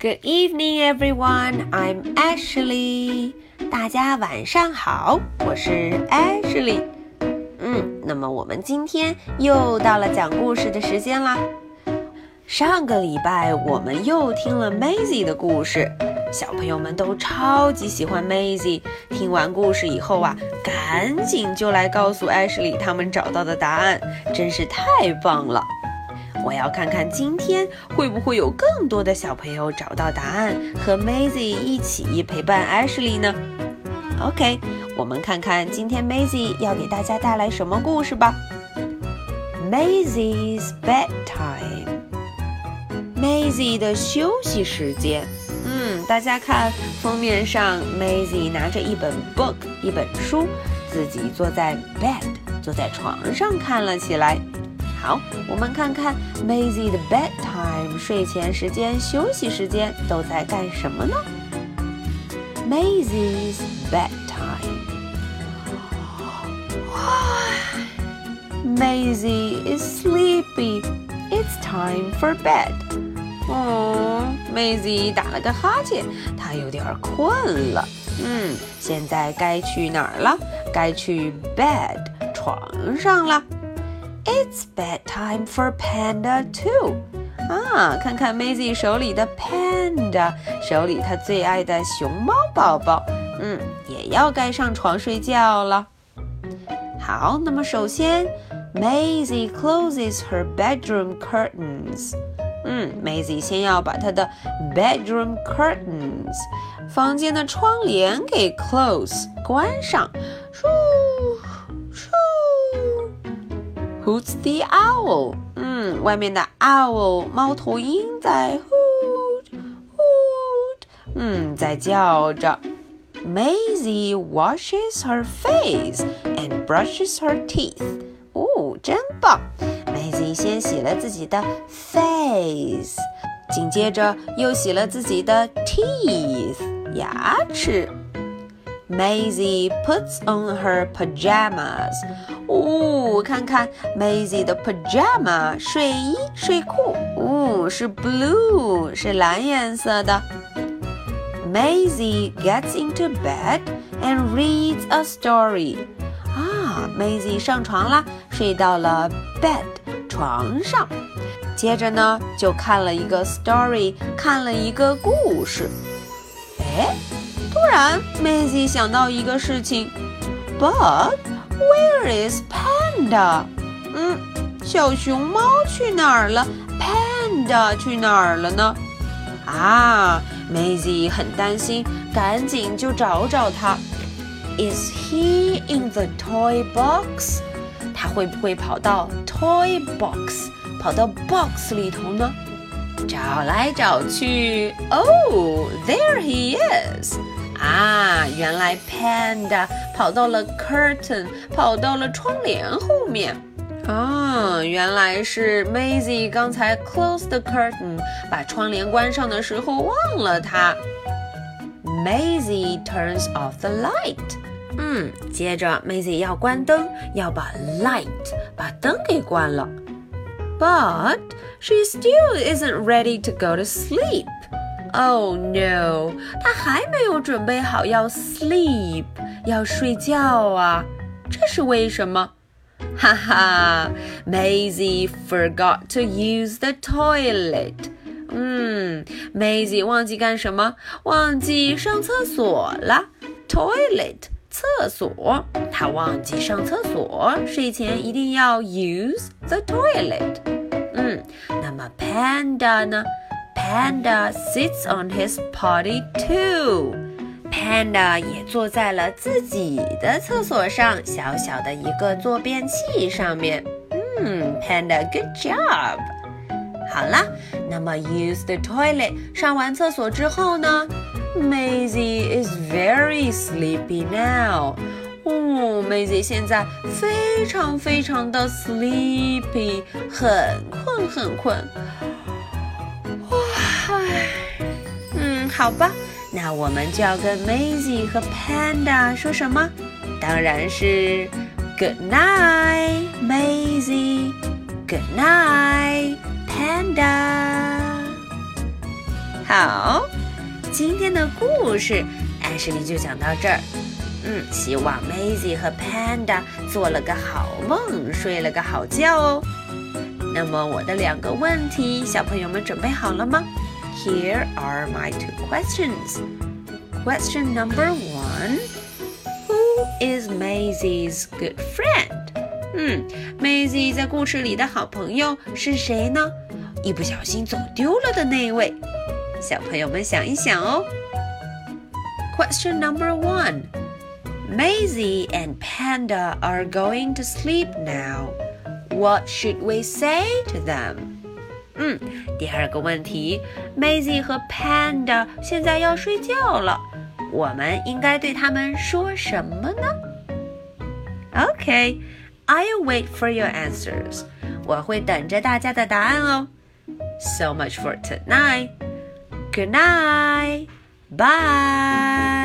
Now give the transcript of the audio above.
Good evening, everyone. I'm Ashley. 大家晚上好，我是 Ashley。嗯，那么我们今天又到了讲故事的时间啦。上个礼拜我们又听了 Maisie 的故事，小朋友们都超级喜欢 Maisie。听完故事以后啊，赶紧就来告诉 Ashley 他们找到的答案，真是太棒了。我要看看今天会不会有更多的小朋友找到答案，和 Maisie 一起陪伴 Ashley 呢？OK，我们看看今天 Maisie 要给大家带来什么故事吧。Maisie's bedtime。Maisie 的休息时间。嗯，大家看封面上，Maisie 拿着一本 book，一本书，自己坐在 bed，坐在床上看了起来。好，我们看看 Maisy 的 bedtime 睡前时间、休息时间都在干什么呢？Maisy's bedtime。Maisy is sleepy. It's time for bed. 哦，Maisy 打了个哈欠，她有点困了。嗯，现在该去哪儿了？该去 bed 床上了。It's bedtime for Panda too. 啊，看看 Maisie 手里的 Panda，手里她最爱的熊猫宝宝，嗯，也要该上床睡觉了。好，那么首先，Maisie closes her bedroom curtains。嗯，Maisie 先要把她的 bedroom curtains，房间的窗帘给 close 关上。 Who's the owl？嗯，外面的 owl 猫头鹰在 hoot hoot，嗯，在叫着。Maisy washes her face and brushes her teeth。哦，真棒！Maisy 先洗了自己的 face，紧接着又洗了自己的 teeth 牙齿。Maisy puts on her pajamas。哦，看看 Maisie 的 pajama 睡衣睡裤，哦，是 blue 是蓝颜色的。Maisie gets into bed and reads a story。啊，Maisie 上床啦，睡到了 bed 床上，接着呢就看了一个 story，看了一个故事。哎。突然，Maisie 想到一个事情，But where is Panda？嗯，小熊猫去哪儿了？Panda 去哪儿了呢？啊，Maisie 很担心，赶紧就找找他。Is he in the toy box？他会不会跑到 toy box，跑到 box 里头呢？找来找去，Oh，there he is！ 啊，原来 Panda 跑到了 curtain，跑到了窗帘后面。啊，原来是 Maisy 刚才 close the curtain，把窗帘关上的时候忘了它。Maisy turns off the light。嗯，接着 Maisy 要关灯，要把 light 把灯给关了。But she still isn't ready to go to sleep. Oh no，他还没有准备好要 sleep，要睡觉啊，这是为什么？哈哈，Maisy forgot to use the toilet。嗯，Maisy 忘记干什么？忘记上厕所了。Toilet，厕所，她忘记上厕所，睡前一定要 use the toilet。嗯，那么 Panda 呢？Panda sits on his potty too. Panda 也坐在了自己的厕所上小小的一个坐便器上面。嗯，Panda，good job。好了，那么 use the toilet 上完厕所之后呢，Maisy is very sleepy now。哦，Maisy oh, 现在非常非常的 sleepy，很困很困。嗯好吧，那我们就要跟 Maisie 和 Panda 说什么？当然是 Good night, Maisie. Good night, Panda. 好，今天的故事艾什莉就讲到这儿。嗯，希望 Maisie 和 Panda 做了个好梦，睡了个好觉哦。那么我的两个问题，小朋友们准备好了吗 Here are my two questions. Question number one Who is Maisy's good friend? Hmm, 嗯，Maisy 在故事里的好朋友是谁呢？一不小心走丢了的那位。小朋友们想一想哦。Question number one. Maisy and Panda are going to sleep now. What should we say to them? 嗯，第二个问题，Maisie 和 Panda 现在要睡觉了，我们应该对他们说什么呢？OK，I'll wait for your answers. 我会等着大家的答案哦。So much for tonight. Good night. Bye.